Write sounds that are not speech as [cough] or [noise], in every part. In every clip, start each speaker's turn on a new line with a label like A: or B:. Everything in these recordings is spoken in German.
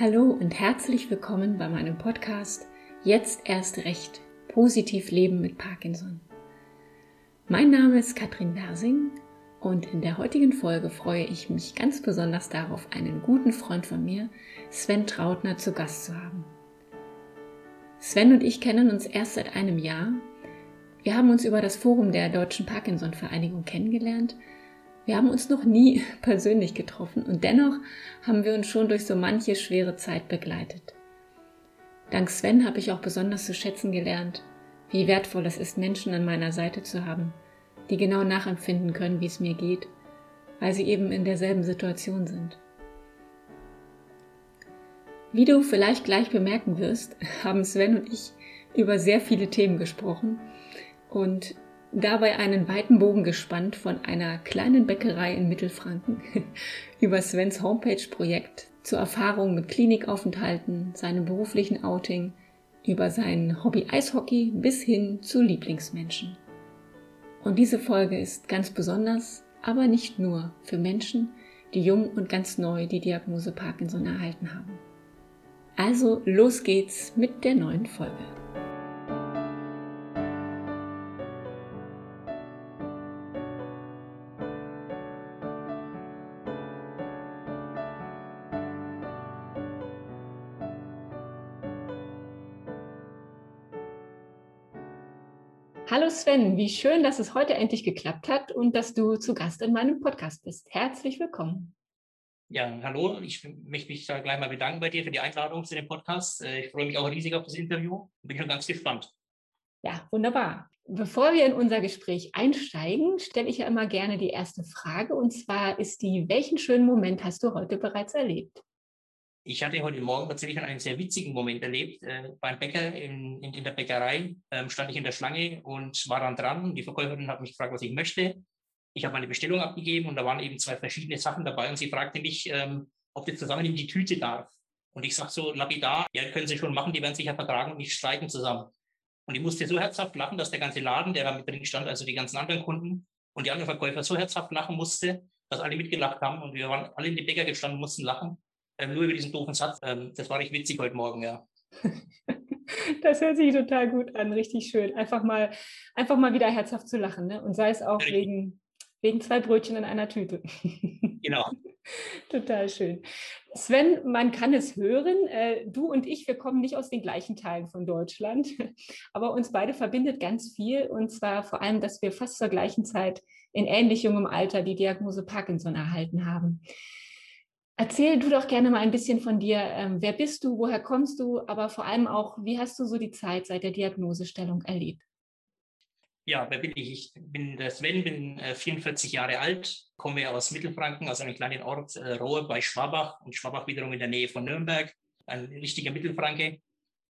A: Hallo und herzlich willkommen bei meinem Podcast Jetzt erst recht positiv leben mit Parkinson. Mein Name ist Katrin Bersing und in der heutigen Folge freue ich mich ganz besonders darauf, einen guten Freund von mir, Sven Trautner, zu Gast zu haben. Sven und ich kennen uns erst seit einem Jahr. Wir haben uns über das Forum der Deutschen Parkinson-Vereinigung kennengelernt wir haben uns noch nie [laughs] persönlich getroffen und dennoch haben wir uns schon durch so manche schwere Zeit begleitet. Dank Sven habe ich auch besonders zu schätzen gelernt, wie wertvoll es ist, Menschen an meiner Seite zu haben, die genau nachempfinden können, wie es mir geht, weil sie eben in derselben Situation sind. Wie du vielleicht gleich bemerken wirst, [laughs] haben Sven und ich über sehr viele Themen gesprochen und dabei einen weiten Bogen gespannt von einer kleinen Bäckerei in Mittelfranken [laughs] über Svens Homepage-Projekt zur Erfahrung mit Klinikaufenthalten, seinem beruflichen Outing, über sein Hobby Eishockey bis hin zu Lieblingsmenschen. Und diese Folge ist ganz besonders, aber nicht nur für Menschen, die jung und ganz neu die Diagnose Parkinson erhalten haben. Also los geht's mit der neuen Folge. Hallo Sven, wie schön, dass es heute endlich geklappt hat und dass du zu Gast in meinem Podcast bist. Herzlich willkommen.
B: Ja, hallo. Ich möchte mich gleich mal bedanken bei dir für die Einladung zu dem Podcast. Äh, ich freue mich auch riesig auf das Interview. Bin schon ganz gespannt.
A: Ja, wunderbar. Bevor wir in unser Gespräch einsteigen, stelle ich ja immer gerne die erste Frage. Und zwar ist die, welchen schönen Moment hast du heute bereits erlebt?
B: Ich hatte heute Morgen tatsächlich einen sehr witzigen Moment erlebt. Äh, beim Bäcker in, in, in der Bäckerei ähm, stand ich in der Schlange und war dann dran. Die Verkäuferin hat mich gefragt, was ich möchte. Ich habe meine Bestellung abgegeben und da waren eben zwei verschiedene Sachen dabei und sie fragte mich, ähm, ob das zusammen in die Tüte darf. Und ich sage so lapidar, ja, können Sie schon machen, die werden sich ja vertragen und nicht streiten zusammen. Und ich musste so herzhaft lachen, dass der ganze Laden, der da mit drin stand, also die ganzen anderen Kunden und die anderen Verkäufer so herzhaft lachen musste, dass alle mitgelacht haben und wir waren alle in die Bäcker gestanden und mussten lachen ähm, nur über diesen doofen Satz. Ähm, das war richtig witzig heute Morgen, ja. [laughs]
A: Das hört sich total gut an, richtig schön. Einfach mal, einfach mal wieder herzhaft zu lachen, ne? Und sei es auch ja, wegen, wegen zwei Brötchen in einer Tüte. [laughs]
B: Genau.
A: Total schön. Sven, man kann es hören, äh, du und ich, wir kommen nicht aus den gleichen Teilen von Deutschland, [laughs] aber uns beide verbindet ganz viel und zwar vor allem, dass wir fast zur gleichen Zeit in ähnlich jungem Alter die Diagnose Parkinson erhalten haben. Erzähl du doch gerne mal ein bisschen von dir. Ähm, wer bist du? Woher kommst du? Aber vor allem auch, wie hast du so die Zeit seit der Diagnosestellung erlebt?
B: Ja, wer bin ich? Ich bin der Sven, bin äh, 44 Jahre alt, komme aus Mittelfranken, aus einem kleinen Ort, äh, Rohe bei Schwabach und Schwabach wiederum in der Nähe von Nürnberg. Ein richtiger Mittelfranke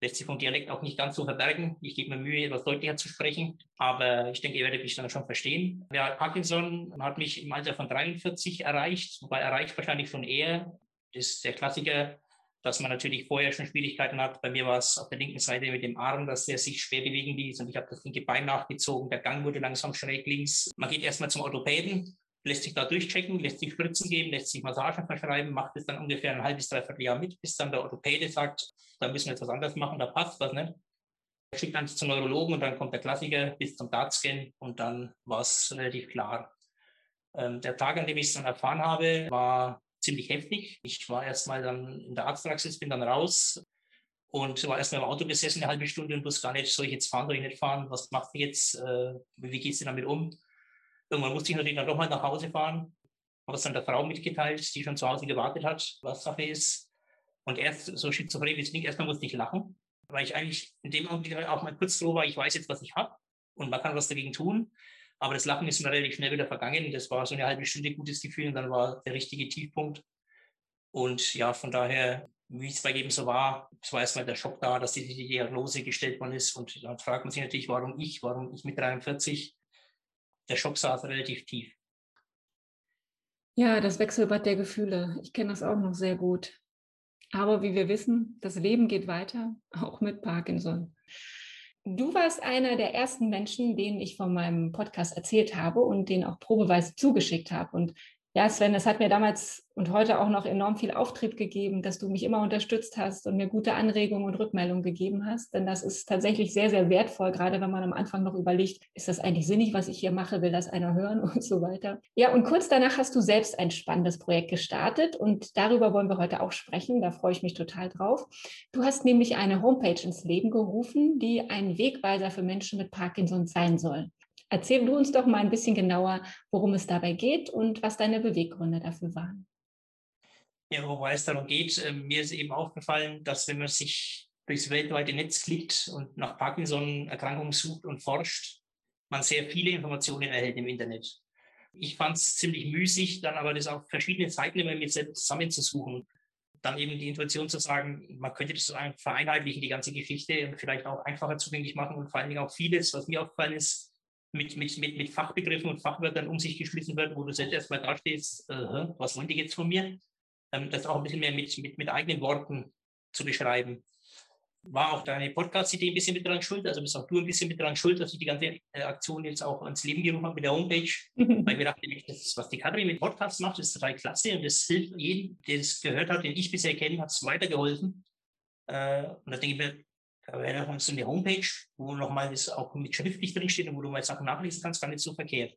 B: lässt sich vom Dialekt auch nicht ganz so verbergen. Ich gebe mir Mühe, etwas deutlicher zu sprechen, aber ich denke, ihr werdet mich dann schon verstehen. Ja, Parkinson hat mich im Alter von 43 erreicht, wobei erreicht wahrscheinlich schon eher. Das ist der Klassiker, dass man natürlich vorher schon Schwierigkeiten hat. Bei mir war es auf der linken Seite mit dem Arm, dass der sich schwer bewegen ließ und ich habe das linke Bein nachgezogen. Der Gang wurde langsam schräg links. Man geht erstmal zum Orthopäden, lässt sich da durchchecken, lässt sich Spritzen geben, lässt sich Massagen verschreiben, macht es dann ungefähr ein halbes, dreiviertel Jahr mit, bis dann der Orthopäde sagt, da müssen wir jetzt was anderes machen, da passt was nicht. Er schickt dann zum Neurologen und dann kommt der Klassiker bis zum DAT-Scan und dann war es relativ klar. Ähm, der Tag, an dem ich es dann erfahren habe, war ziemlich heftig. Ich war erstmal dann in der Arztpraxis, bin dann raus und war erstmal im Auto gesessen eine halbe Stunde und wusste gar nicht, soll ich jetzt fahren, soll ich nicht fahren, was macht ihr jetzt, äh, wie geht es damit um? Irgendwann musste ich natürlich dann doch mal nach Hause fahren, habe es dann der Frau mitgeteilt, die schon zu Hause gewartet hat, was Sache ist. Und erst so schizophren wie es nicht, erstmal musste ich lachen, weil ich eigentlich in dem Augenblick auch mal kurz froh war, ich weiß jetzt, was ich habe und man kann was dagegen tun. Aber das Lachen ist mir relativ schnell wieder vergangen. Das war so eine halbe Stunde gutes Gefühl und dann war der richtige Tiefpunkt. Und ja, von daher, wie es bei jedem so war, es war erstmal der Schock da, dass die Diagnose gestellt worden ist. Und dann fragt man sich natürlich, warum ich, warum ich mit 43 der Schock saß relativ tief.
A: Ja, das Wechselbad der Gefühle. Ich kenne das auch noch sehr gut. Aber wie wir wissen, das Leben geht weiter, auch mit Parkinson. Du warst einer der ersten Menschen, denen ich von meinem Podcast erzählt habe und den auch probeweise zugeschickt habe. Und Ja, Sven, es hat mir damals und heute auch noch enorm viel Auftrieb gegeben, dass du mich immer unterstützt hast und mir gute Anregungen und Rückmeldungen gegeben hast. Denn das ist tatsächlich sehr, sehr wertvoll, gerade wenn man am Anfang noch überlegt, ist das eigentlich sinnig, was ich hier mache, will das einer hören [laughs] und so weiter. Ja, und kurz danach hast du selbst ein spannendes Projekt gestartet und darüber wollen wir heute auch sprechen. Da freue ich mich total drauf. Du hast nämlich eine Homepage ins Leben gerufen, die ein Wegweiser für Menschen mit Parkinson sein soll. Erzähl du uns doch mal ein bisschen genauer, worum es dabei geht und was deine Beweggründe dafür waren.
B: Ja, wobei es darum geht, äh, mir ist eben aufgefallen, dass wenn man sich durchs weltweite Netz klickt und nach Parkinson-Erkrankungen sucht und forscht, man sehr viele Informationen erhält im Internet. Ich fand es ziemlich müßig, dann aber das auf verschiedene Seiten immer mit selbst zusammenzusuchen. Dann eben die Intuition zu sagen, man könnte das vereinheitlichen, die ganze Geschichte und vielleicht auch einfacher zugänglich machen und vor allen Dingen auch vieles, was mir aufgefallen ist, mit, mit, mit, mit Fachbegriffen und Fachwörtern um sich geschlissen wird, wo du selbst erstmal dastehst, äh, was wollen die jetzt von mir? Ähm, das auch ein bisschen mehr mit, mit, mit eigenen Worten zu beschreiben. War auch deine Podcast-Idee ein bisschen mit dran schuld, also bist auch du ein bisschen mit dran schuld, dass ich die ganze äh, Aktion jetzt auch ans Leben gerufen habe mit der Homepage, [laughs] weil ich mir dachte, das, was die Katrin mit Podcasts macht, ist total klasse und das hilft jedem, der es gehört hat, den ich bisher kenne, hat es weitergeholfen. Äh, und da denke ich mir, wäre noch so eine Homepage, wo nochmal das auch mit schriftlich drinsteht und wo du mal Sachen nachlesen kannst, gar nicht so verkehrt.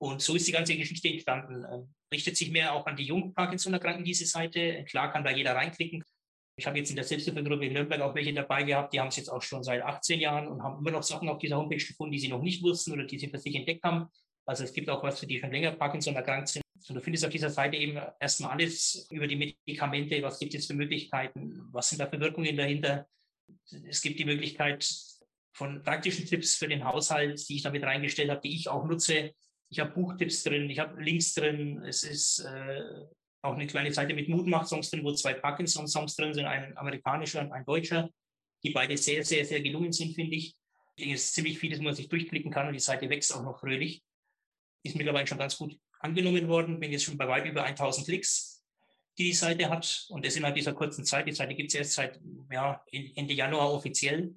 B: Und so ist die ganze Geschichte entstanden. Ähm, richtet sich mehr auch an die jungen Parkinson-Erkrankten, diese Seite. Klar kann da jeder reinklicken. Ich habe jetzt in der Selbsthilfegruppe in Nürnberg auch welche dabei gehabt, die haben es jetzt auch schon seit 18 Jahren und haben immer noch Sachen auf dieser Homepage gefunden, die sie noch nicht wussten oder die sie für sich entdeckt haben. Also es gibt auch was für die schon länger Parkinson erkrankt sind. Und du findest auf dieser Seite eben erstmal alles über die Medikamente, was gibt es für Möglichkeiten, was sind da für Wirkungen dahinter, es gibt die Möglichkeit von praktischen Tipps für den Haushalt, die ich damit reingestellt habe, die ich auch nutze. Ich habe Buchtipps drin, ich habe Links drin. Es ist äh, auch eine kleine Seite mit Mutmach-Songs drin, wo zwei Parkinson-Songs drin sind, ein amerikanischer und ein deutscher, die beide sehr, sehr, sehr gelungen sind, finde ich. Es ist ziemlich vieles, wo man sich durchklicken kann und die Seite wächst auch noch fröhlich. Ist mittlerweile schon ganz gut angenommen worden, bin jetzt schon bei weit über 1000 Klicks die die Seite hat. Und das innerhalb dieser kurzen Zeit. Die Seite gibt es erst seit ja, Ende Januar offiziell.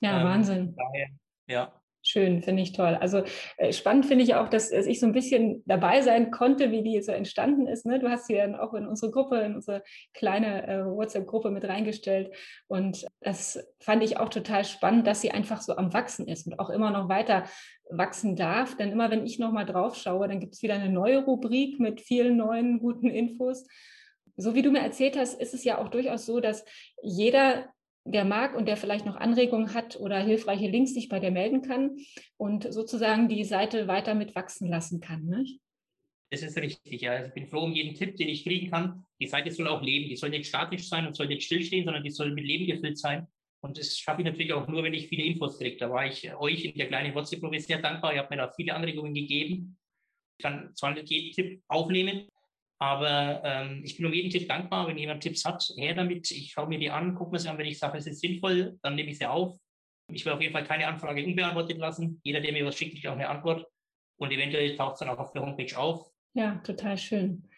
A: Ja, ähm, Wahnsinn.
B: Daher, ja.
A: Schön, finde ich toll. Also äh, spannend finde ich auch, dass, dass, ich so ein bisschen dabei sein konnte, wie die so entstanden ist. Ne? Du hast sie ja auch in unsere Gruppe, in unsere kleine äh, WhatsApp-Gruppe mit reingestellt. Und das fand ich auch total spannend, dass sie einfach so am Wachsen ist und auch immer noch weiter wachsen darf. Denn immer wenn ich nochmal drauf schaue, dann gibt es wieder eine neue Rubrik mit vielen neuen guten Infos so wie du mir erzählt hast, ist es ja auch durchaus so, dass jeder, der mag und der vielleicht noch Anregungen hat oder hilfreiche Links sich bei dir melden kann und sozusagen die Seite weiter mit wachsen lassen kann. Nicht?
B: Das ist richtig, ja. Also ich bin froh um jeden Tipp, den ich kriegen kann. Die Seite soll auch leben. Die soll nicht statisch sein und soll nicht stillstehen, sondern die soll mit Leben gefüllt sein. Und das schaffe ich natürlich auch nur, wenn ich viele Infos kriege. Da war ich euch in der kleinen WhatsApp-Gruppe sehr dankbar. Ihr habt mir da viele Anregungen gegeben. Ich kann zwar jeden Tipp aufnehmen, aber ähm, ich bin um jeden Tipp dankbar, wenn jemand Tipps hat, her damit. Ich schaue mir die an, gucke mir sie an. Wenn ich sage, es ist sinnvoll, dann nehme ich sie auf. Ich will auf jeden Fall keine Anfrage unbeantwortet lassen. Jeder, der mir was schickt, kriegt auch eine Antwort. Und eventuell taucht es dann auch auf der Homepage auf.
A: Ja, total schön.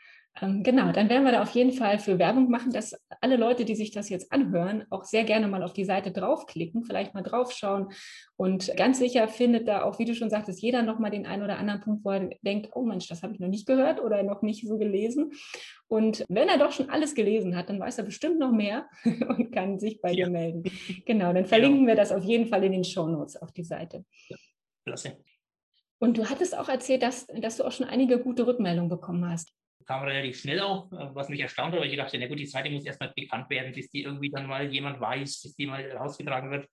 A: Ähm, genau, dann werden wir da auf jeden Fall für Werbung machen, dass alle Leute, die sich das jetzt anhören, auch sehr gerne mal auf die Seite draufklicken, vielleicht mal draufschauen. Und ganz sicher findet da auch, wie du schon sagtest, jeder nochmal den einen oder anderen Punkt, wo er denkt, oh Mensch, das habe ich noch nicht gehört oder noch nicht so gelesen. Und wenn er doch schon alles gelesen hat, dann weiß er bestimmt noch mehr [laughs] und kann sich bei ja. dir melden. Genau, dann verlinken wir das auf jeden Fall in den Show Notes auf die Seite. Ja, klasse. Und du hattest auch erzählt, dass, dass du auch schon einige gute Rückmeldungen bekommen hast
B: kam relativ schnell auch, äh, was mich erstaunt hat, weil ich dachte, na gut, die Seite muss erstmal bekannt werden, bis die irgendwie dann mal jemand weiß, bis die mal rausgetragen wird.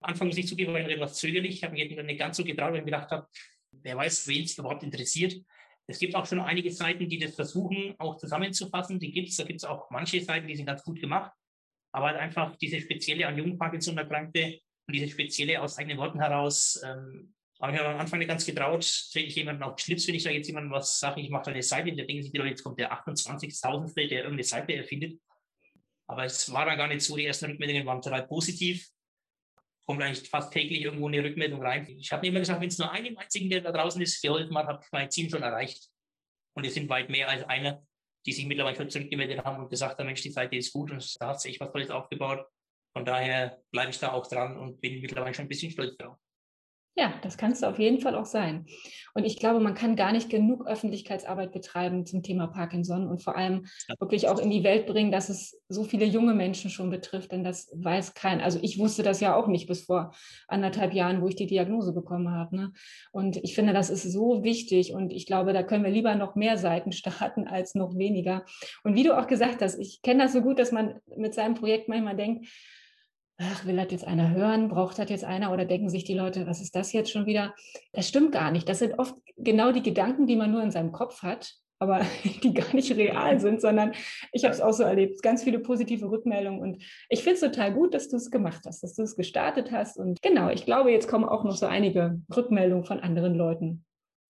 B: Anfang muss ich zugeben, war etwas zögerlich. Ich habe mich nicht ganz so getraut, weil ich gedacht habe, wer weiß, wen es überhaupt interessiert. Es gibt auch schon einige Seiten, die das versuchen, auch zusammenzufassen. Die gibt es. Da gibt es auch manche Seiten, die sind ganz gut gemacht. Aber halt einfach diese spezielle an jungen Parkinson erkrankte und diese spezielle aus eigenen Worten heraus ähm, aber ich habe am Anfang nicht ganz getraut, trete ich jemanden auf Schlips, wenn ich da jetzt jemandem was sage, ich mache da eine Seite, der denkt sich jetzt kommt der 28.000. der irgendeine Seite erfindet. Aber es war dann gar nicht so, die ersten Rückmeldungen waren total positiv. Kommt eigentlich fast täglich irgendwo eine Rückmeldung rein. Ich habe mir immer gesagt, wenn es nur einem einzigen, der da draußen ist, geholfen hat, habe ich mein Ziel schon erreicht. Und es sind weit mehr als einer, die sich mittlerweile schon zurückgemeldet haben und gesagt haben, Mensch, die Seite ist gut und da hat sich was Tolles aufgebaut. Von daher bleibe ich da auch dran und bin mittlerweile schon ein bisschen stolz drauf.
A: Ja, das kannst du auf jeden Fall auch sein. Und ich glaube, man kann gar nicht genug Öffentlichkeitsarbeit betreiben zum Thema Parkinson und vor allem wirklich auch in die Welt bringen, dass es so viele junge Menschen schon betrifft, denn das weiß kein. Also ich wusste das ja auch nicht bis vor anderthalb Jahren, wo ich die Diagnose bekommen habe. Ne? Und ich finde, das ist so wichtig und ich glaube, da können wir lieber noch mehr Seiten [laughs] starten als noch weniger. Und wie du auch gesagt hast, ich kenne das so gut, dass man mit seinem Projekt manchmal denkt, ach, will das jetzt einer hören? Braucht das jetzt einer? Oder denken sich die Leute, was ist das jetzt schon wieder? Das stimmt gar nicht. Das sind oft genau die Gedanken, die man nur in seinem Kopf hat, aber [laughs] die gar nicht real sind, sondern ich habe es auch so erlebt, ganz viele positive Rückmeldungen und ich finde es total gut, dass du es gemacht hast, dass du es gestartet hast und genau, ich glaube, jetzt kommen auch noch so einige Rückmeldungen von anderen Leuten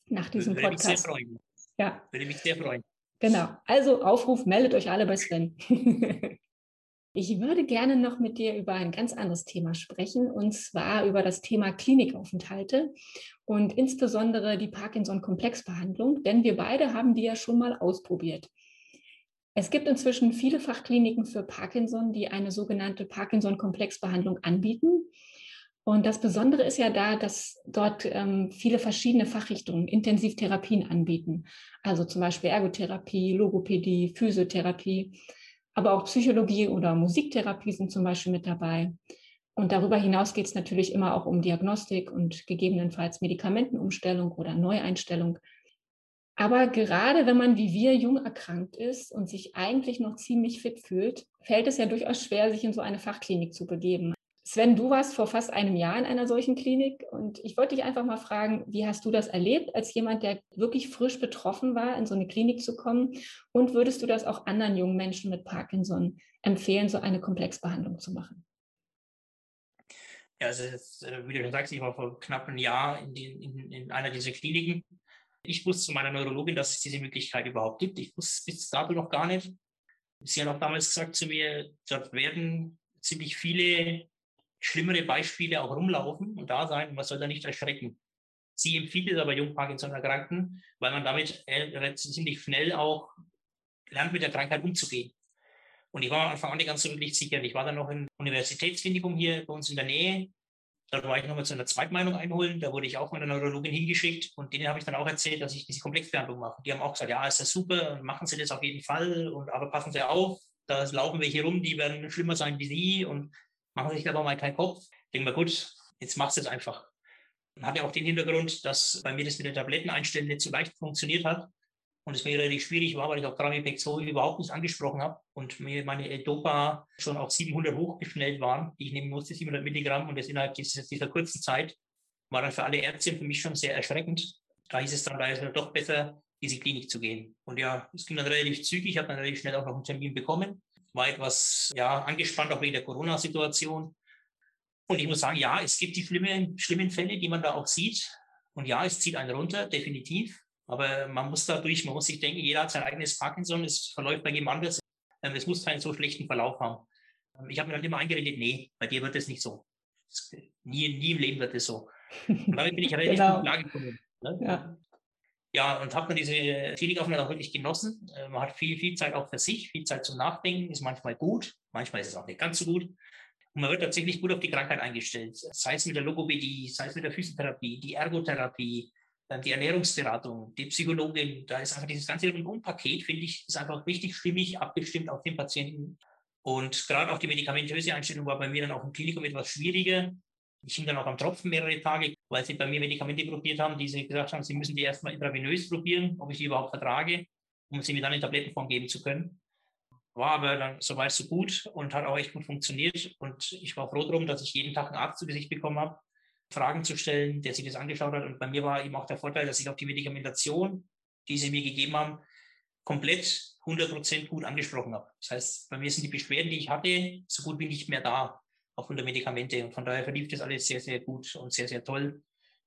A: nach diesem
B: Würde
A: Podcast.
B: Mich sehr freuen.
A: Ja.
B: Würde mich sehr freuen.
A: Genau. Also Aufruf, meldet euch alle bei Sven. [laughs] Ich würde gerne noch mit dir über ein ganz anderes Thema sprechen, und zwar über das Thema Klinikaufenthalte und insbesondere die Parkinson-Komplexbehandlung, denn wir beide haben die ja schon mal ausprobiert. Es gibt inzwischen viele Fachkliniken für Parkinson, die eine sogenannte Parkinson-Komplexbehandlung anbieten. Und das Besondere ist ja da, dass dort ähm, viele verschiedene Fachrichtungen Intensivtherapien anbieten. Also zum Beispiel Ergotherapie, Logopädie, Physiotherapie aber auch Psychologie oder Musiktherapie sind zum Beispiel mit dabei. Und darüber hinaus geht es natürlich immer auch um Diagnostik und gegebenenfalls Medikamentenumstellung oder Neueinstellung. Aber gerade wenn man wie wir jung erkrankt ist und sich eigentlich noch ziemlich fit fühlt, fällt es ja durchaus schwer, sich in so eine Fachklinik zu begeben. Sven, du warst vor fast einem Jahr in einer solchen Klinik und ich wollte dich einfach mal fragen, wie hast du das erlebt, als jemand, der wirklich frisch betroffen war, in so eine Klinik zu kommen? Und würdest du das auch anderen jungen Menschen mit Parkinson empfehlen, so eine Komplexbehandlung zu machen?
B: Ja, also jetzt, äh, wie du schon sagst, ich war vor knapp einem Jahr in, die, in, in einer dieser Kliniken. Ich wusste zu meiner Neurologin, dass es diese Möglichkeit überhaupt gibt. Ich wusste es bis dato noch gar nicht. Sie hat auch damals gesagt zu mir, dort werden ziemlich viele schlimmere Beispiele auch rumlaufen und da sein. Man soll da nicht erschrecken. Sie empfiehlt es aber jung Parkinson-Erkrankten, weil man damit äh, ziemlich schnell auch lernt, mit der Krankheit umzugehen. Und ich war am Anfang auch nicht ganz so wirklich sicher. Ich war dann noch im Universitätsklinikum hier bei uns in der Nähe. Da war ich nochmal zu einer Zweitmeinung einholen. Da wurde ich auch mit einer Neurologin hingeschickt und denen habe ich dann auch erzählt, dass ich diese Komplexbehandlung mache. Die haben auch gesagt, ja, ist das super, machen Sie das auf jeden Fall, und, aber passen Sie auf, da laufen wir hier rum, die werden schlimmer sein wie Sie und machen sich aber mal keinen Kopf. Denken wir, gut, jetzt machst du es einfach. Hat ja auch den Hintergrund, dass bei mir das mit den Tabletten einstellen nicht so leicht funktioniert hat und es mir relativ schwierig war, weil ich auch Tramipexol überhaupt nicht angesprochen habe und mir meine L-Dopa schon auf 700 hochgeschnellt waren, ich nehmen musste, 700 Milligramm und das innerhalb dieser, dieser kurzen Zeit war dann für alle Ärzte für mich schon sehr erschreckend. Da hieß es dann, es doch besser, diese Klinik zu gehen. Und ja, es ging dann relativ zügig. Ich habe dann relativ schnell auch noch einen Termin bekommen war etwas ja, angespannt, auch wegen der Corona-Situation. Und ich muss sagen, ja, es gibt die schlimmen, schlimmen Fälle, die man da auch sieht. Und ja, es zieht einen runter, definitiv. Aber man muss dadurch, man muss sich denken, jeder hat sein eigenes Parkinson, es verläuft bei jedem anders. Ähm, es muss keinen so schlechten Verlauf haben. Ähm, ich habe mir dann immer eingeredet, nee, bei dir wird es nicht so. Nie, nie im Leben wird es so. Und damit bin ich [laughs] relativ genau. gut klargekommen. Ne? Ja ja, und habe dann diese Klinikaufenthalt auch wirklich genossen. Äh, man hat viel, viel Zeit auch für sich, viel Zeit zum Nachdenken, ist manchmal gut, manchmal ist es auch nicht ganz so gut. Und man wird tatsächlich gut auf die Krankheit eingestellt, sei es mit der Logopädie, sei es mit der Physiotherapie, die Ergotherapie, die Ernährungsberatung, die Psychologin. Da ist einfach dieses ganze Rundumpaket, finde ich, ist einfach richtig stimmig abgestimmt auf den Patienten. Und gerade auch die medikamentöse Einstellung war bei mir dann auch im Klinikum etwas schwieriger. Ich hing dann auch am Tropfen mehrere Tage, weil sie bei mir Medikamente probiert haben, die sie gesagt haben, sie müssen die erstmal intravenös probieren, ob ich die überhaupt vertrage, um sie mir dann in Tablettenform geben zu können. War aber dann soweit so gut und hat auch echt gut funktioniert. Und ich war froh darum, dass ich jeden Tag einen Arzt zu Gesicht bekommen habe, Fragen zu stellen, der sich das angeschaut hat. Und bei mir war eben auch der Vorteil, dass ich auch die Medikamentation, die sie mir gegeben haben, komplett 100% gut angesprochen habe. Das heißt, bei mir sind die Beschwerden, die ich hatte, so gut wie nicht mehr da aufgrund der Medikamente. Und von daher verlief das alles sehr, sehr gut und sehr, sehr toll.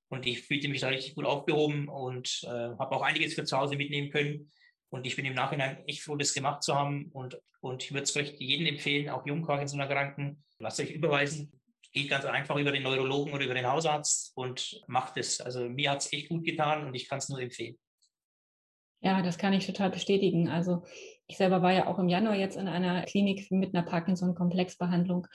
B: Und ich fühlte mich da richtig gut aufgehoben und äh, habe auch einiges für zu Hause mitnehmen können. Und ich bin im Nachhinein echt froh, das gemacht zu haben. Und, und ich würde es euch jedem empfehlen, auch Jungparkinson-Erkrankten, lasst euch überweisen. Geht ganz einfach über den Neurologen oder über den Hausarzt und macht es. Also mir hat es echt gut getan und ich kann es nur empfehlen.
A: Ja, das kann ich total bestätigen. Also ich selber war ja auch im Januar jetzt in einer Klinik mit einer Parkinson-Komplexbehandlung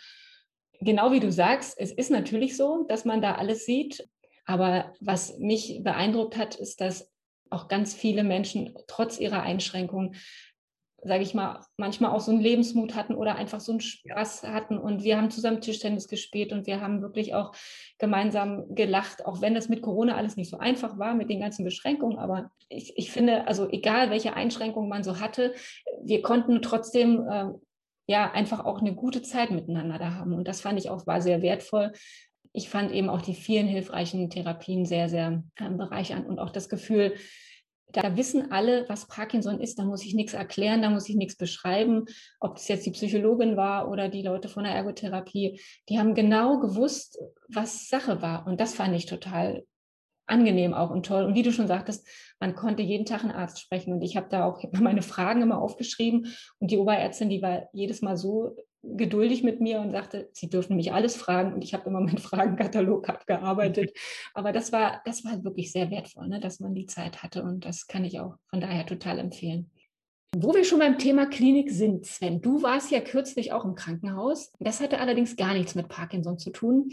A: genau wie du sagst, es ist natürlich so, dass man da alles sieht. Aber was mich beeindruckt hat, ist, dass auch ganz viele Menschen trotz ihrer Einschränkungen sage ich mal, manchmal auch so einen Lebensmut hatten oder einfach so einen Spaß hatten. Und wir haben zusammen Tischtennis gespielt und wir haben wirklich auch gemeinsam gelacht, auch wenn das mit Corona alles nicht so einfach war, mit den ganzen Beschränkungen. Aber ich, ich finde, also egal welche Einschränkungen man so hatte, wir konnten trotzdem äh, ja einfach auch eine gute Zeit miteinander da haben. Und das fand ich auch war sehr wertvoll. Ich fand eben auch die vielen hilfreichen Therapien sehr, sehr äh, bereichernd und auch das Gefühl, da wissen alle, was Parkinson ist. Da muss ich nichts erklären, da muss ich nichts beschreiben. Ob das jetzt die Psychologin war oder die Leute von der Ergotherapie, die haben genau gewusst, was Sache war. Und das fand ich total angenehm auch und toll. Und wie du schon sagtest, man konnte jeden Tag einen Arzt sprechen. Und ich habe da auch meine Fragen immer aufgeschrieben. Und die Oberärztin, die war jedes Mal so geduldig mit mir und sagte, Sie dürfen mich alles fragen. Und ich habe immer meinen [laughs] Fragenkatalog abgearbeitet. Aber das war, das war wirklich sehr wertvoll, ne, dass man die Zeit hatte. Und das kann ich auch von daher total empfehlen. Wo wir schon beim Thema Klinik sind, Sven, du warst ja kürzlich auch im Krankenhaus. Das hatte allerdings gar nichts mit Parkinson zu tun.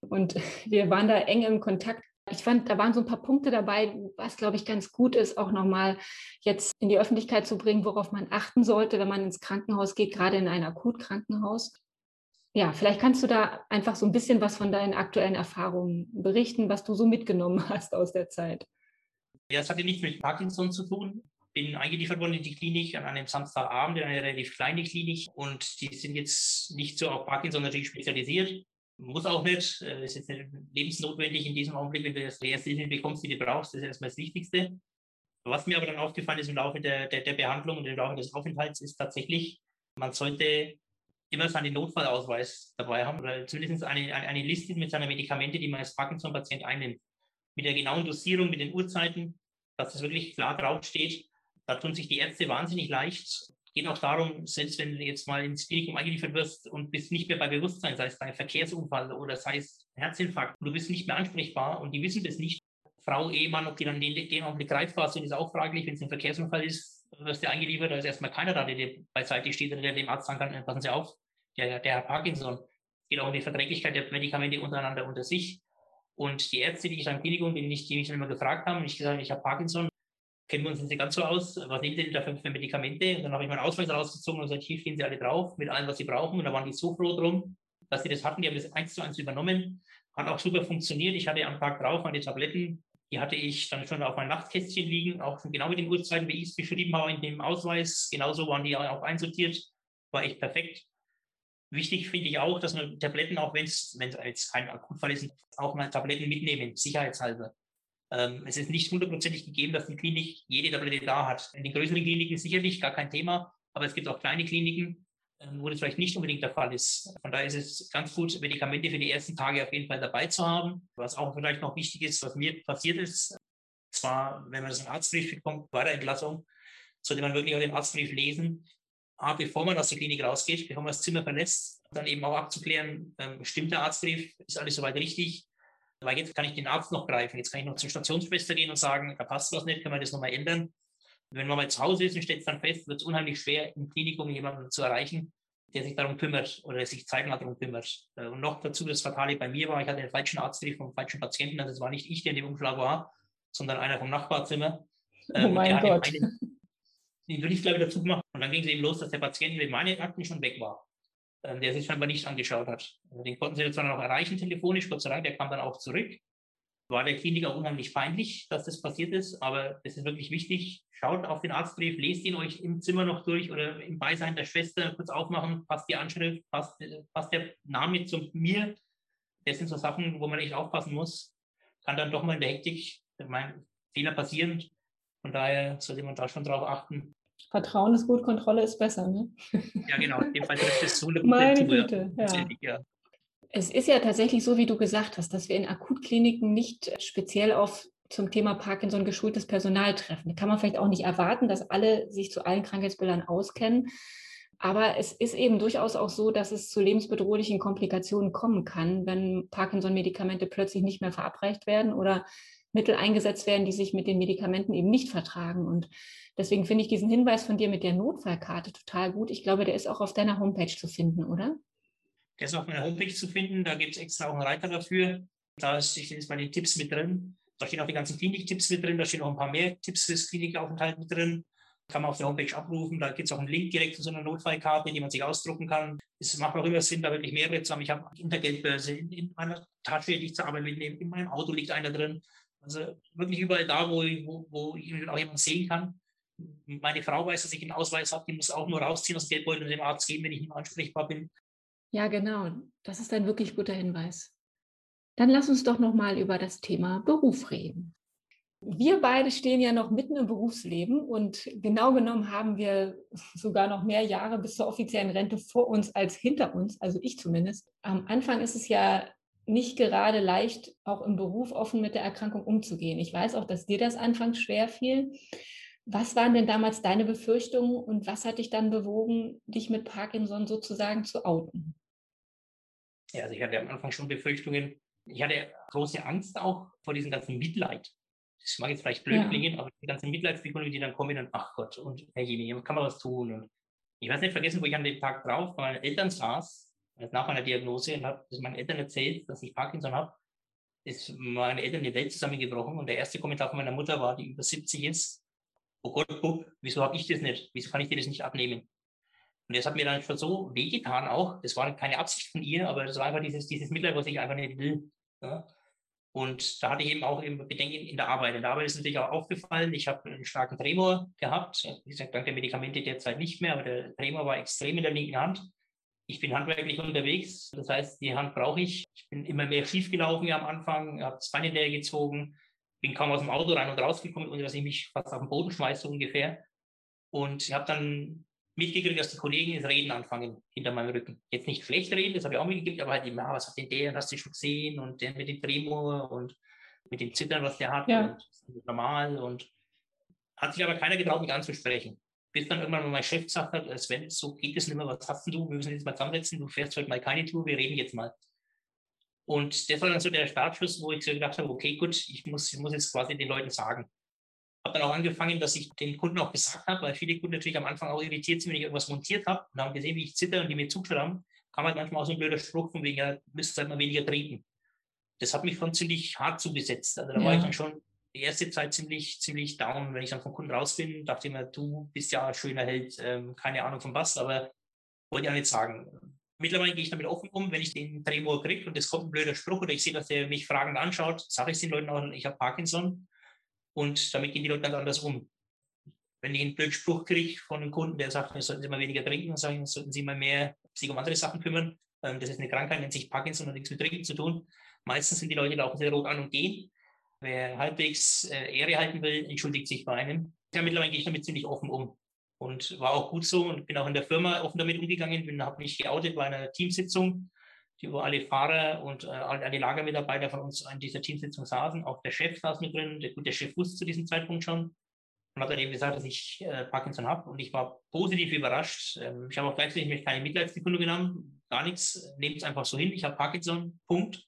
A: Und [laughs] wir waren da eng im Kontakt ich fand, da waren so ein paar Punkte dabei, was, glaube ich, ganz gut ist, auch nochmal jetzt in die Öffentlichkeit zu bringen, worauf man achten sollte, wenn man ins Krankenhaus geht, gerade in ein Akutkrankenhaus. Ja, vielleicht kannst du da einfach so ein bisschen was von deinen aktuellen Erfahrungen berichten, was du so mitgenommen [laughs] hast aus der Zeit.
B: Ja, es hatte nichts mit Parkinson zu tun. Bin eingeliefert worden in die Klinik an einem Samstagabend in eine relativ kleine Klinik und die sind jetzt nicht so auf Parkinson natürlich spezialisiert. Muss auch nicht. Äh, ist jetzt nicht lebensnotwendig in diesem Augenblick, wenn du das erste Hilfe bekommst, die du brauchst. Das ist erstmal das Wichtigste. Was mir aber dann aufgefallen ist im Laufe der, der, der Behandlung und im Laufe des Aufenthalts, ist tatsächlich, man sollte immer seinen Notfallausweis dabei haben oder zumindest eine, eine, eine Liste mit seinen Medikamenten, die man als Parkinson-Patient einnimmt. Mit der genauen Dosierung, mit den Uhrzeiten, dass das wirklich klar draufsteht. Da tun sich die Ärzte wahnsinnig leicht geht auch darum, selbst wenn du jetzt mal ins Klinikum eingeliefert wirst und bist nicht mehr bei Bewusstsein, sei es bei Verkehrsunfall oder sei es Herzinfarkt, du bist nicht mehr ansprechbar und die wissen das nicht. Frau, Ehemann, ob die dann den, den Augenblick greifbar sind, ist auch fraglich. Wenn es ein Verkehrsunfall ist, wirst du eingeliefert, da ist erstmal keiner da, der dir beiseite steht oder der dem Arzt sagen kann, passen Sie auf, der, der Herr Parkinson. Es geht auch um die Verträglichkeit der Medikamente untereinander unter sich. Und die Ärzte, die ich am Klinikum, die mich, die mich immer gefragt haben, ich gesagt, ich habe Parkinson, kennen wir uns nicht ganz so aus, was nehmen Sie denn da für, Medikamente? Und dann habe ich meinen Ausweis rausgezogen und gesagt, hier stehen Sie alle drauf, mit allem, was Sie brauchen. Und da waren die so froh drum, dass sie das hatten. Die haben das eins zu eins übernommen. Hat auch super funktioniert. Ich hatte am Tag drauf meine Tabletten, die hatte ich dann schon auf meinem Nachtkästchen liegen, auch genau mit den Uhrzeiten, wie ich es beschrieben habe in dem Ausweis. Genauso waren die auch einsortiert. War echt perfekt. Wichtig finde ich auch, dass man Tabletten, auch wenn es jetzt kein Akutfall ist, auch mal Tabletten mitnehmen, sicherheitshalber. Ähm, es ist nicht hundertprozentig gegeben, dass die Klinik jede Tablette da hat. In den größeren Kliniken sicherlich gar kein Thema, aber es gibt auch kleine Kliniken, ähm, wo das vielleicht nicht unbedingt der Fall ist. Von daher ist es ganz gut, Medikamente für die ersten Tage auf jeden Fall dabei zu haben. Was auch vielleicht noch wichtig ist, was mir passiert ist, zwar, wenn man das einen Arztbrief bekommt bei der Entlassung, sollte man wirklich auch den Arztbrief lesen, A, bevor man aus der Klinik rausgeht, bevor man das Zimmer verlässt, dann eben auch abzuklären, ähm, stimmt der Arztbrief, ist alles soweit richtig, weil jetzt kann ich den Arzt noch greifen. Jetzt kann ich noch zur Stationsschwester gehen und sagen, da passt was nicht, können wir das nochmal ändern. Wenn man mal zu Hause ist und stellt es dann fest, wird es unheimlich schwer, im Klinikum jemanden zu erreichen, der sich darum kümmert oder sich zeitnah darum kümmert. Äh, und noch dazu, das Fatale bei mir war, ich hatte den falschen Arztbrief vom falschen Patienten, also es war nicht ich, der in dem Umschlag war, sondern einer vom Nachbarzimmer. [laughs]
A: Oh mein Gott.
B: Einen, den glaube ich, dazu gemacht. Und dann ging es eben los, dass der Patient mit meinen Akten schon weg war. Ähm, der sich scheinbar nicht angeschaut hat. Also den konnten sie zwar noch erreichen telefonisch, Gott sei der kam dann auch zurück. War der Klinik auch unheimlich peinlich, dass das passiert ist, aber es ist wirklich wichtig. Schaut auf den Arztbrief, lest ihn euch im Zimmer noch durch oder im Beisein der Schwester kurz aufmachen, passt die Anschrift, passt, passt der Name zu mir. Das sind so Sachen, wo man echt aufpassen muss. Kann dann doch mal in der Hektik mein, Fehler passieren. Von daher sollte man da schon drauf achten,
A: Vertrauen ist gut, Kontrolle ist besser, ne?
B: Ja, genau. In dem Fall trifft es so eine
A: gute Meine Güte, ja. Es ist ja tatsächlich so, wie du gesagt hast, dass wir in Akutkliniken nicht speziell auf zum Thema Parkinson geschultes Personal treffen. Da kann man vielleicht auch nicht erwarten, dass alle sich zu allen Krankheitsbildern auskennen. Aber es ist eben durchaus auch so, dass es zu lebensbedrohlichen Komplikationen kommen kann, wenn Parkinson-Medikamente plötzlich nicht mehr verabreicht werden oder Mittel eingesetzt werden, die sich mit den Medikamenten eben nicht vertragen. Und deswegen finde ich diesen Hinweis von dir mit der Notfallkarte total gut. Ich glaube, der ist auch auf deiner Homepage zu finden, oder?
B: Der ist auf meiner Homepage zu finden. Da gibt es extra auch einen Reiter dafür. Da stehen jetzt meine Tipps mit drin. Da stehen auch die ganzen Klinik-Tipps mit drin. Da stehen noch ein paar mehr Tipps fürs Klinikaufenthalt mit drin. Kann man auf der Homepage abrufen. Da gibt es auch einen Link direkt zu so einer Notfallkarte, die man sich ausdrucken kann. Es macht auch immer Sinn, da wirklich mehrere zu haben. Ich habe in der Geldbörse, in, in meiner Tasche, die ich zur Arbeit mitnehme, in meinem Auto liegt einer drin. Also wirklich überall da, wo, wo, wo auch jemand sehen kann. Meine Frau weiß, dass ich einen Ausweis habe, die muss auch nur rausziehen aus dem Geldbeutel und dem Arzt geben, wenn ich nicht ansprechbar bin.
A: Ja, genau. Das ist ein wirklich guter Hinweis. Dann lass uns doch noch mal über das Thema Beruf reden. Wir beide stehen ja noch mitten im Berufsleben und genau genommen haben wir sogar noch mehr Jahre bis zur offiziellen Rente vor uns als hinter uns, also ich zumindest. Am Anfang ist es ja nicht gerade leicht, auch im Beruf offen mit der Erkrankung umzugehen. Ich weiß auch, dass dir das anfangs schwer fiel. Was waren denn damals deine Befürchtungen und was hat dich dann bewogen, dich mit Parkinson sozusagen zu outen?
B: Ja, also ich hatte am Anfang schon Befürchtungen. Ich hatte große Angst auch vor diesem ganzen Mitleid. Das mag jetzt vielleicht blöd ja. klingen, aber die ganzen Mitleidsfiguren, die dann kommen und ach Gott, und herrje, kann man was tun? Und ich weiß nicht vergessen, wo ich an dem Tag drauf bei meinen Eltern saß, nach meiner Diagnose habe meinen Eltern erzählt, dass ich Parkinson habe. Ist meine Eltern die Welt zusammengebrochen und der erste Kommentar von meiner Mutter war, die über 70 ist, oh Gott, Bub, wieso habe ich das nicht? Wieso kann ich dir das nicht abnehmen? Und das hat mir dann schon so wehgetan auch. Das war keine Absicht von ihr, aber das war einfach dieses, dieses Mitleid, was ich einfach nicht will. Ja? Und da hatte ich eben auch eben Bedenken in der Arbeit. In der Arbeit ist natürlich auch aufgefallen, ich habe einen starken Tremor gehabt. Wie gesagt, dank der Medikamente derzeit nicht mehr, aber der Tremor war extrem in der linken Hand. Ich bin handwerklich unterwegs, das heißt, die Hand brauche ich. Ich bin immer mehr schief gelaufen am Anfang, habe das Bein hinterher gezogen, bin kaum aus dem Auto rein und rausgekommen, ohne dass ich mich fast auf den Boden schmeiße, ungefähr. Und ich habe dann mitgekriegt, dass die Kollegen das Reden anfangen hinter meinem Rücken. Jetzt nicht schlecht reden, das habe ich auch mitgekriegt, aber halt immer, ah, was hat denn der, hast du schon gesehen und der mit dem Tremor und mit dem Zittern, was der hat ja. und normal und hat sich aber keiner getraut, mich anzusprechen. Bis dann irgendwann mal mein Chef gesagt hat, äh, Sven, so geht es nicht mehr, was hast du? Wir müssen jetzt mal zusammensetzen, du fährst heute mal keine Tour, wir reden jetzt mal. Und das war dann so der Startschuss, wo ich so gedacht habe, okay, gut, ich muss, ich muss jetzt quasi den Leuten sagen. Habe dann auch angefangen, dass ich den Kunden auch gesagt habe, weil viele Kunden natürlich am Anfang auch irritiert sind, wenn ich irgendwas montiert habe und haben gesehen, wie ich zitter und die mir zugeschaut haben, kam halt manchmal auch so ein blöder Spruch von wegen, ja, müsst halt mal weniger trinken. Das hat mich schon ziemlich hart zugesetzt. Also da ja. war ich dann schon die erste Zeit ziemlich, ziemlich down. Wenn ich dann vom Kunden raus bin, dachte ich mir, du bist ja ein schöner Held, ähm, keine Ahnung von was, aber wollte ich auch nicht sagen. Mittlerweile gehe ich damit offen um, wenn ich den Tremor kriege und es kommt ein blöder Spruch oder ich sehe, dass der mich fragend anschaut, sage ich den Leuten auch, ich habe Parkinson und damit gehen die Leute ganz anders um. Wenn ich einen blöden Spruch kriege von einem Kunden, der sagt, sollten Sie mal weniger trinken, dann sage ich, sollten Sie mal mehr sich um andere Sachen kümmern. Ähm, das ist eine Krankheit, nennt sich Parkinson und nichts mit Trinken zu tun. Meistens sind die Leute laufen sehr rot an und gehen. Wer halbwegs äh, Ehre halten will, entschuldigt sich bei einem. Ja, mittlerweile gehe ich damit ziemlich offen um und war auch gut so und bin auch in der Firma offen damit umgegangen, bin, habe mich geoutet bei einer Teamsitzung, die wo alle Fahrer und äh, alle Lagermitarbeiter von uns an dieser Teamsitzung saßen. Auch der Chef saß mit drin. Der, gut, der Chef wusste zu diesem Zeitpunkt schon und hat dann eben gesagt, dass ich äh, Parkinson habe und ich war positiv überrascht. Ähm, ich habe auch gleichzeitig keine Mitleidsbekundung genommen, gar nichts, nehmt es einfach so hin. Ich habe Parkinson, Punkt.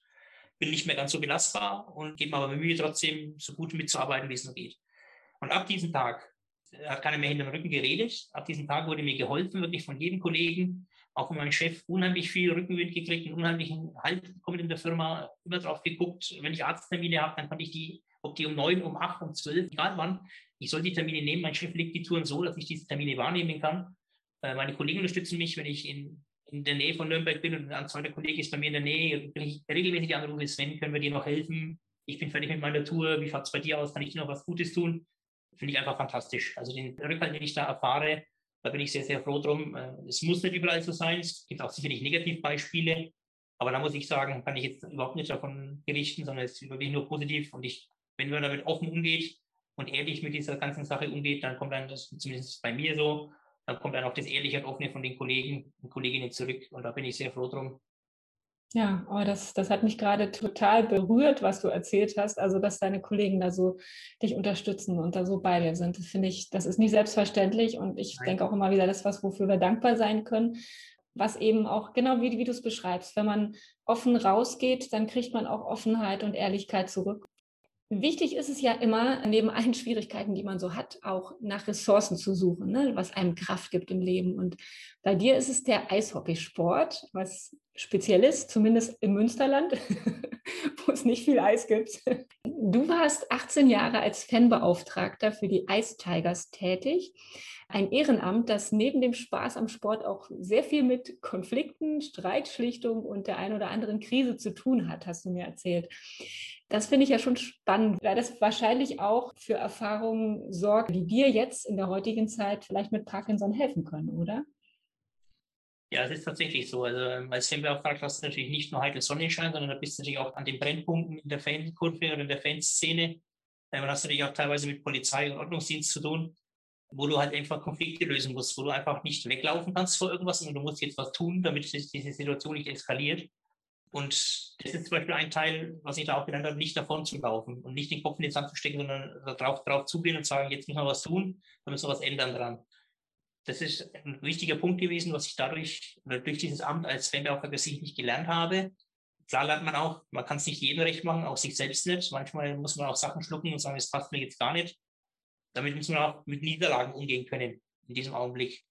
B: Bin nicht mehr ganz so belastbar und gebe mir aber Mühe, trotzdem so gut mitzuarbeiten, wie es nur geht. Und ab diesem Tag hat keiner mehr hinter dem Rücken geredet. Ab diesem Tag wurde mir geholfen, wirklich von jedem Kollegen, auch von meinem Chef, unheimlich viel Rückenwind gekriegt, einen unheimlichen Halt bekommen in der Firma, immer drauf geguckt. Wenn ich Arzttermine habe, dann konnte ich die, ob die um neun, um acht, um zwölf, egal wann, ich soll die Termine nehmen. Mein Chef legt die Touren so, dass ich diese Termine wahrnehmen kann. Äh, meine Kollegen unterstützen mich, wenn ich in, in der Nähe von Nürnberg bin und ein zweiter Kollege ist bei mir in der Nähe, bin ich regelmäßig anrufe, Sven, können wir dir noch helfen? Ich bin fertig mit meiner Tour, wie schaut es bei dir aus? Kann ich dir noch was Gutes tun? finde ich einfach fantastisch. Also den Rückhalt, den ich da erfahre, da bin ich sehr, sehr froh drum. Äh, es muss nicht überall so sein. Es gibt auch sicherlich Negativbeispiele. Aber da muss ich sagen, kann ich jetzt überhaupt nicht davon berichten, sondern es ist wirklich nur positiv. Und ich, wenn man damit offen umgeht und ehrlich mit dieser ganzen Sache umgeht, dann kommt dann das, zumindest bei mir so, dann kommt dann auch das Ehrliche und Offene von den Kollegen und Kolleginnen zurück. Und da bin ich sehr froh drum.
A: Ja, aber das, das hat mich gerade total berührt, was du erzählt hast. Also, dass deine Kollegen da so dich unterstützen und da so bei dir sind. Das finde ich, das ist nicht selbstverständlich. Und ich Nein. denke auch immer wieder, das ist was, wofür wir dankbar sein können. Was eben auch, genau wie, wie du es beschreibst, wenn man offen rausgeht, dann kriegt man auch Offenheit und Ehrlichkeit zurück. Wichtig ist es ja immer, neben allen Schwierigkeiten, die man so hat, auch nach Ressourcen zu suchen, ne? was einem Kraft gibt im Leben. Und bei dir ist es der Eishockeysport, was speziell ist, zumindest im Münsterland, [laughs] wo es nicht viel Eis gibt. Du warst 18 Jahre als Fanbeauftragter für die Ice Tigers tätig. Ein Ehrenamt, das neben dem Spaß am Sport auch sehr viel mit Konflikten, Streitschlichtung und der ein oder anderen Krise zu tun hat, hast du mir erzählt. Das finde ich ja schon spannend, weil das wahrscheinlich auch für Erfahrungen sorgt, die dir jetzt in der heutigen Zeit vielleicht mit Parkinson helfen können, oder?
B: Ja, es ist tatsächlich so. Also ähm, als Fanbeauftragter hast du natürlich nicht nur heikle Sonnenschein, sondern da bist du natürlich auch an den Brennpunkten in der Fankurve oder in der Fanszene. Dann hast du natürlich auch teilweise mit Polizei und Ordnungsdienst zu tun, wo du halt einfach Konflikte lösen musst, wo du einfach nicht weglaufen kannst vor irgendwas, sondern du musst jetzt was tun, damit diese Situation nicht eskaliert. Und das ist zum Beispiel ein Teil, was ich da auch gelernt habe, nicht davon zu laufen und nicht den Kopf in den Sand zu stecken, sondern darauf, darauf zugehen und sagen, jetzt müssen wir was tun, da müssen wir was ändern dran das ist ein wichtiger Punkt gewesen, was ich dadurch durch dieses Amt als Fanbeauftragter sicherlich gelernt habe. Klar lernt man auch, man kann es nicht jedem recht machen, auch sich selbst nicht. Manchmal muss man auch Sachen schlucken und sagen, es passt mir jetzt gar nicht. Damit muss man auch mit Niederlagen umgehen können in diesem Augenblick.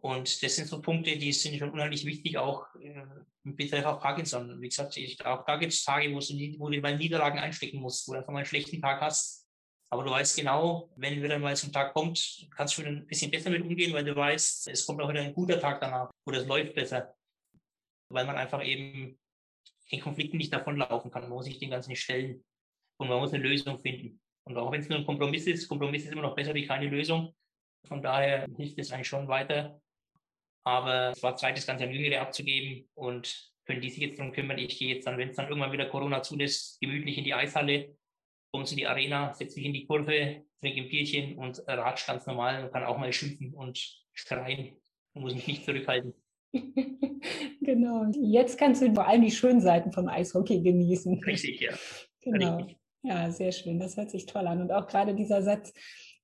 B: Und das sind so Punkte, die sind schon unheimlich wichtig, auch äh, mit Betreff auf Parkinson. Wie gesagt, ich, auch da gibt es Tage, wo du, wo du mal Niederlagen einstecken musst, wo du einfach mal einen schlechten Tag hast aber du weißt genau, wenn wieder mal so ein Tag kommt, kannst du ein bisschen besser mit umgehen, weil du weißt, es kommt auch wieder ein guter Tag danach oder es läuft besser. Weil man einfach eben den Konflikten nicht davonlaufen kann. Man muss sich den Ganzen nicht stellen und man muss eine Lösung finden. Und auch wenn es nur ein Kompromiss ist, Kompromiss ist immer noch besser wie keine Lösung. Von daher hilft es eigentlich schon weiter. Aber es war Zeit, das Ganze an Jüngere abzugeben und können die sich jetzt darum kümmern. Ich gehe jetzt dann, wenn es dann irgendwann wieder Corona zulässt, gemütlich in die Eishalle kommst in die Arena, setzt dich in die Kurve, trinke ein Bierchen und ratsch ganz normal und kann auch mal schimpfen und schreien und muss mich nicht zurückhalten. [laughs]
A: genau. Jetzt kannst du vor allem die schönen Seiten vom Eishockey genießen.
B: Richtig, ja.
A: Genau. Richtig. Ja, sehr schön. Das hört sich toll an. Und auch gerade dieser Satz,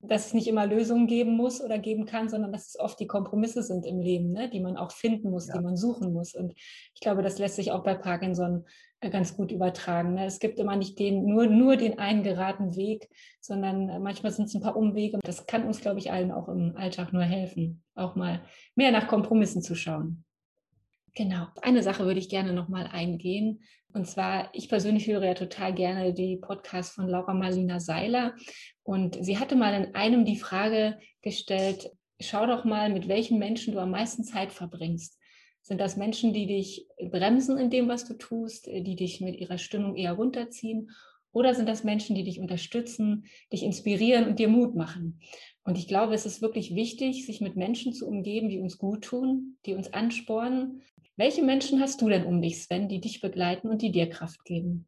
A: dass es nicht immer Lösungen geben muss oder geben kann, sondern dass es oft die Kompromisse sind im Leben, ne? die man auch finden muss, ja. die man suchen muss. Und ich glaube, das lässt sich auch bei Parkinson äh, ganz gut übertragen. Ne? Es gibt immer nicht den, nur, nur den einen geraden Weg, sondern äh, manchmal sind es ein paar Umwege. Das kann uns, glaube ich, allen auch im Alltag nur helfen, auch mal mehr nach Kompromissen zu schauen. Genau. Eine Sache würde ich gerne nochmal eingehen. Und zwar, ich persönlich höre ja total gerne die Podcasts von Laura Marlina Seiler. Und sie hatte mal in einem die Frage gestellt, schau doch mal, mit welchen Menschen du am meisten Zeit verbringst. Sind das Menschen, die dich bremsen in dem, was du tust, die dich mit ihrer Stimmung eher runterziehen? Oder sind das Menschen, die dich unterstützen, dich inspirieren und dir Mut machen? Und ich glaube, es ist wirklich wichtig, sich mit Menschen zu umgeben, die uns gut tun, die uns anspornen. Welche Menschen hast du denn um dich, Sven, die dich begleiten und die dir Kraft geben?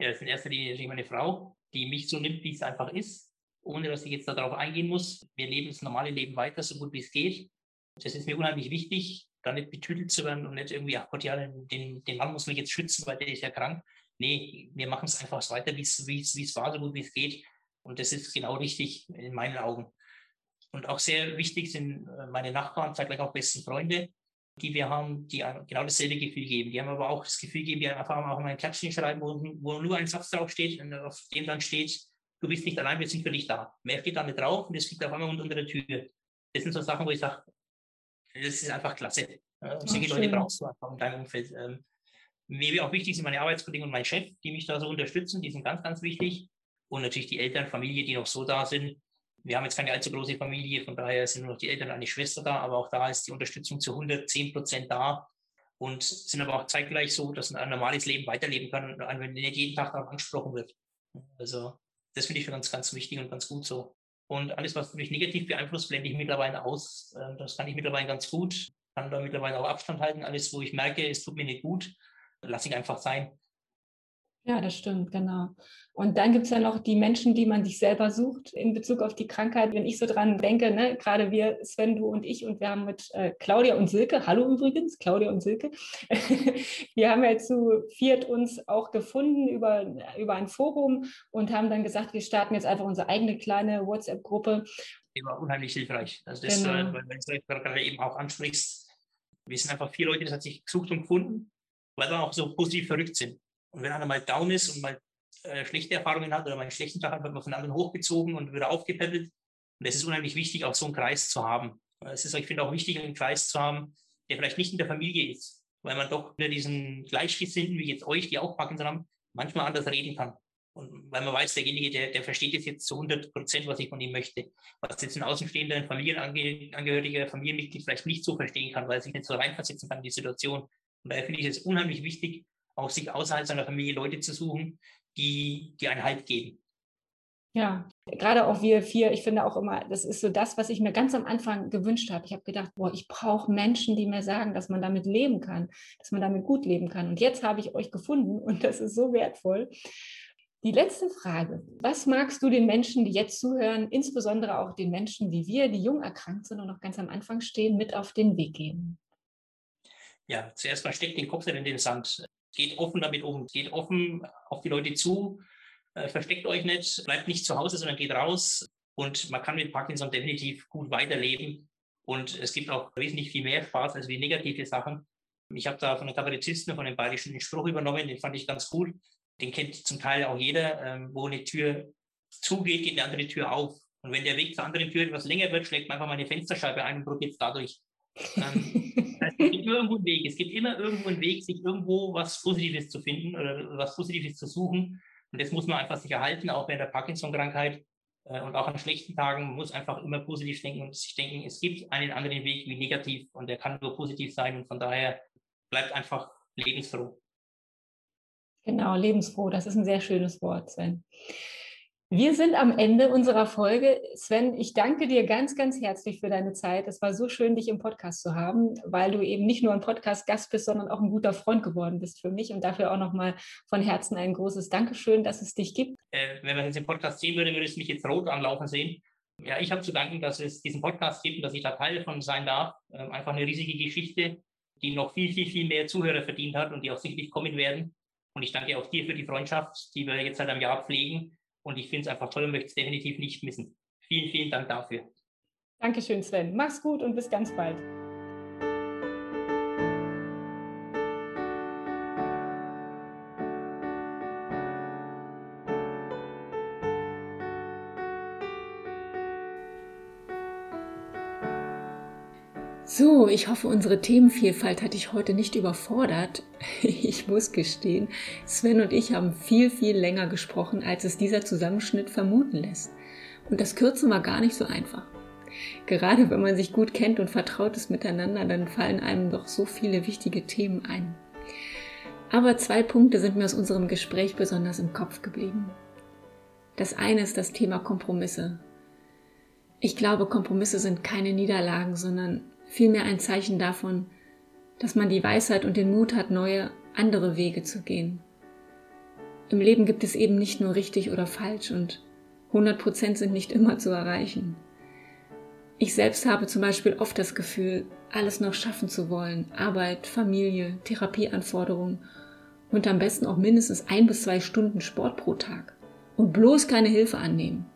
B: Ja, das ist in erster Linie natürlich meine Frau, die mich so nimmt, wie es einfach ist, ohne dass ich jetzt darauf eingehen muss. Wir leben das normale Leben weiter, so gut wie es geht. Das ist mir unheimlich wichtig, da nicht betütelt zu werden und nicht irgendwie, ach Gott, ja, den, den Mann muss man jetzt schützen, weil der ist ja krank. Nee, wir machen es einfach weiter, wie es war, so gut wie es geht. Und das ist genau richtig in meinen Augen. Und auch sehr wichtig sind äh, meine Nachbarn, zeitgleich auch besten Freunde, die wir haben, die genau dasselbe Gefühl geben. Die haben aber auch das Gefühl geben, die einfach auch mal ein Klatschen schreiben, wo, wo nur ein Satz drauf steht und auf dem dann steht, du bist nicht allein, wir sind für dich da. Mehr steht da nicht drauf und das liegt auf einmal unter der Tür. Das sind so Sachen, wo ich sage, das ist einfach klasse. Und solche Leute brauchst du einfach in deinem Umfeld. Ähm, mir auch wichtig sind meine Arbeitskollegen und mein Chef, die mich da so unterstützen, die sind ganz, ganz wichtig. Und natürlich die Eltern, Familie, die noch so da sind. Wir haben jetzt keine allzu große Familie, von daher sind nur noch die Eltern und eine Schwester da, aber auch da ist die Unterstützung zu 110 Prozent da und sind aber auch zeitgleich so, dass ein normales Leben weiterleben kann, wenn nicht jeden Tag darauf angesprochen wird. Also das finde ich für ganz, ganz wichtig und ganz gut so. Und alles, was mich negativ beeinflusst, blende ich mittlerweile aus. Ähm, das kann ich mittlerweile ganz gut. Kann da mittlerweile auch Abstand halten. Alles, wo ich merke, es tut mir nicht gut, lasse ich einfach sein.
A: Ja, das stimmt, genau. Und dann gibt es ja noch die Menschen, die man sich selber sucht in Bezug auf die Krankheit. Wenn ich so dran denke, ne, gerade wir, Sven, du und ich, und wir haben mit äh, Claudia und Silke, hallo übrigens, Claudia und Silke, [laughs] wir haben ja zu viert uns auch gefunden über, über ein Forum und haben dann gesagt, wir starten jetzt einfach unsere eigene kleine WhatsApp-Gruppe.
B: Die war unheimlich hilfreich. Also das, genau. äh, weil du gerade eben auch ansprichst, wir sind einfach vier Leute, das hat sich gesucht und gefunden, weil wir auch so positiv verrückt sind. Und wenn einer mal down ist und mal äh, schlechte Erfahrungen hat oder mal einen schlechten Tag hat, wird man von anderen hochgezogen und wieder aufgepäppelt. Und es ist unheimlich wichtig, auch so einen Kreis zu haben. Es ist, ich finde, auch wichtig, einen Kreis zu haben, der vielleicht nicht in der Familie ist, weil man doch mit diesen Gleichgesinnten, wie jetzt euch, die auch Parkinson haben, manchmal anders reden kann. Und weil man weiß, derjenige, der, der versteht es jetzt zu 100 Prozent, was ich von ihm möchte. Was jetzt ein außenstehender, ein Familienangehöriger, Familienmitglied vielleicht nicht so verstehen kann, weil er sich nicht so reinversetzen kann in die Situation. Und daher finde ich es unheimlich wichtig, auch sich außerhalb seiner Familie Leute zu suchen, die, die einen Halt geben.
A: Ja, gerade auch wir vier, ich finde auch immer, das ist so das, was ich mir ganz am Anfang gewünscht habe. Ich habe gedacht, boah, ich brauche Menschen, die mir sagen, dass man damit leben kann, dass man damit gut leben kann. Und jetzt habe ich euch gefunden [laughs] und das ist so wertvoll. Die letzte Frage. Was magst du den Menschen, die jetzt zuhören, insbesondere auch den Menschen wie wir, die jung erkrankt sind und noch ganz am Anfang stehen, mit auf den Weg geben?
B: Ja, zuerst mal steckt den Kopf in den Sand. Geht offen damit um. Geht offen auf die Leute zu. Äh, versteckt euch nicht. Bleibt nicht zu Hause, sondern geht raus. Und man kann mit Parkinson definitiv gut weiterleben. Und es gibt auch wesentlich viel mehr Spaß als wie negative Sachen. Ich habe da von den Kabarettisten von dem Bayerischen den Spruch übernommen, den fand ich ganz cool den kennt zum Teil auch jeder, ähm, wo eine Tür zugeht, geht eine andere Tür auf. Und wenn der Weg zur anderen Tür etwas länger wird, schlägt man einfach mal eine Fensterscheibe ein und probiert es dadurch. Ähm, [laughs] es gibt [laughs] immer irgendwo einen Weg. Es gibt immer irgendwo einen Weg, sich irgendwo was Positives zu finden oder was Positives zu suchen. Und das muss man einfach sich erhalten, auch während der Parkinson-Krankheit äh, und auch an schlechten Tagen. Man muss einfach immer positiv denken und sich denken, es gibt einen anderen Weg wie negativ und der kann nur positiv sein. Und von daher bleibt einfach lebensfroh.
A: Genau, lebensfroh, das ist ein sehr schönes Wort, Sven. Wir sind am Ende unserer Folge. Sven, ich danke dir ganz, ganz herzlich für deine Zeit. Es war so schön, dich im Podcast zu haben, weil du eben nicht nur ein Podcast-Gast bist, sondern auch ein guter Freund geworden bist für mich. Und dafür auch nochmal von Herzen ein großes Dankeschön, dass es dich gibt.
B: Äh, wenn man jetzt den Podcast sehen würde, würde es mich jetzt rot anlaufen sehen. Ja, ich habe zu danken, dass es diesen Podcast gibt und dass ich da Teil davon sein darf. Äh, einfach eine riesige Geschichte, die noch viel, viel, viel mehr Zuhörer verdient hat und die auch sicherlich kommen werden. Und ich danke auch dir für die Freundschaft, die wir jetzt seit einem Jahr pflegen. Und ich finde es einfach toll und möchte es definitiv nicht missen. Vielen, vielen Dank dafür.
A: Dankeschön, Sven. Mach's gut und bis ganz bald. So, ich hoffe, unsere Themenvielfalt hat dich heute nicht überfordert. [laughs] Ich muss gestehen, Sven und ich haben viel, viel länger gesprochen, als es dieser Zusammenschnitt vermuten lässt. Und das Kürzen war gar nicht so einfach. Gerade wenn man sich gut kennt und vertraut ist miteinander, dann fallen einem doch so viele wichtige Themen ein. Aber zwei Punkte sind mir aus unserem Gespräch besonders im Kopf geblieben. Das eine ist das Thema Kompromisse. Ich glaube, Kompromisse sind keine Niederlagen, sondern vielmehr ein Zeichen davon, dass man die Weisheit und den Mut hat, neue, andere Wege zu gehen. Im Leben gibt es eben nicht nur richtig oder falsch und 100 Prozent sind nicht immer zu erreichen. Ich selbst habe zum Beispiel oft das Gefühl, alles noch schaffen zu wollen. Arbeit, Familie, Therapieanforderungen und am besten auch mindestens ein bis zwei Stunden Sport pro Tag. Und bloß keine Hilfe annehmen.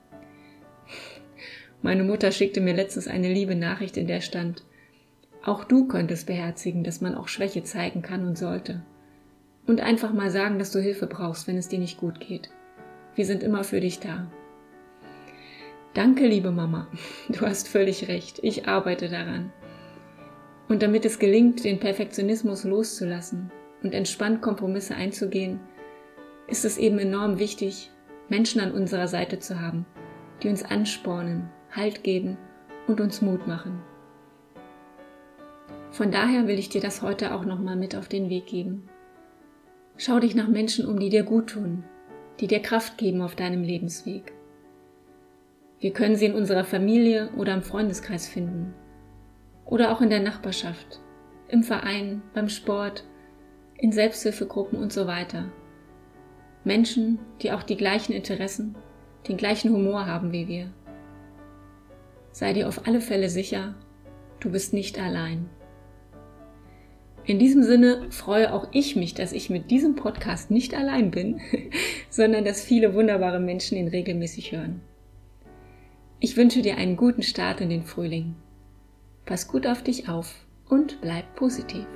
A: Meine Mutter schickte mir letztens eine liebe Nachricht, in der stand, auch du könntest beherzigen, dass man auch Schwäche zeigen kann und sollte. Und einfach mal sagen, dass du Hilfe brauchst, wenn es dir nicht gut geht. Wir sind immer für dich da. Danke, liebe Mama. [laughs] Du hast völlig recht. Ich arbeite daran. Und damit es gelingt, den Perfektionismus loszulassen und entspannt Kompromisse einzugehen, ist es eben enorm wichtig, Menschen an unserer Seite zu haben, die uns anspornen, Halt geben und uns Mut machen. Von daher will ich dir das heute auch nochmal mit auf den Weg geben. Schau dich nach Menschen um, die dir gut tun, die dir Kraft geben auf deinem Lebensweg. Wir können sie in unserer Familie oder im Freundeskreis finden. Oder auch in der Nachbarschaft, im Verein, beim Sport, in Selbsthilfegruppen und so weiter. Menschen, die auch die gleichen Interessen, den gleichen Humor haben wie wir. Sei dir auf alle Fälle sicher, du bist nicht allein. In diesem Sinne freue auch ich mich, dass ich mit diesem Podcast nicht allein bin, [laughs] sondern dass viele wunderbare Menschen ihn regelmäßig hören. Ich wünsche dir einen guten Start in den Frühling. Pass gut auf dich auf und bleib positiv.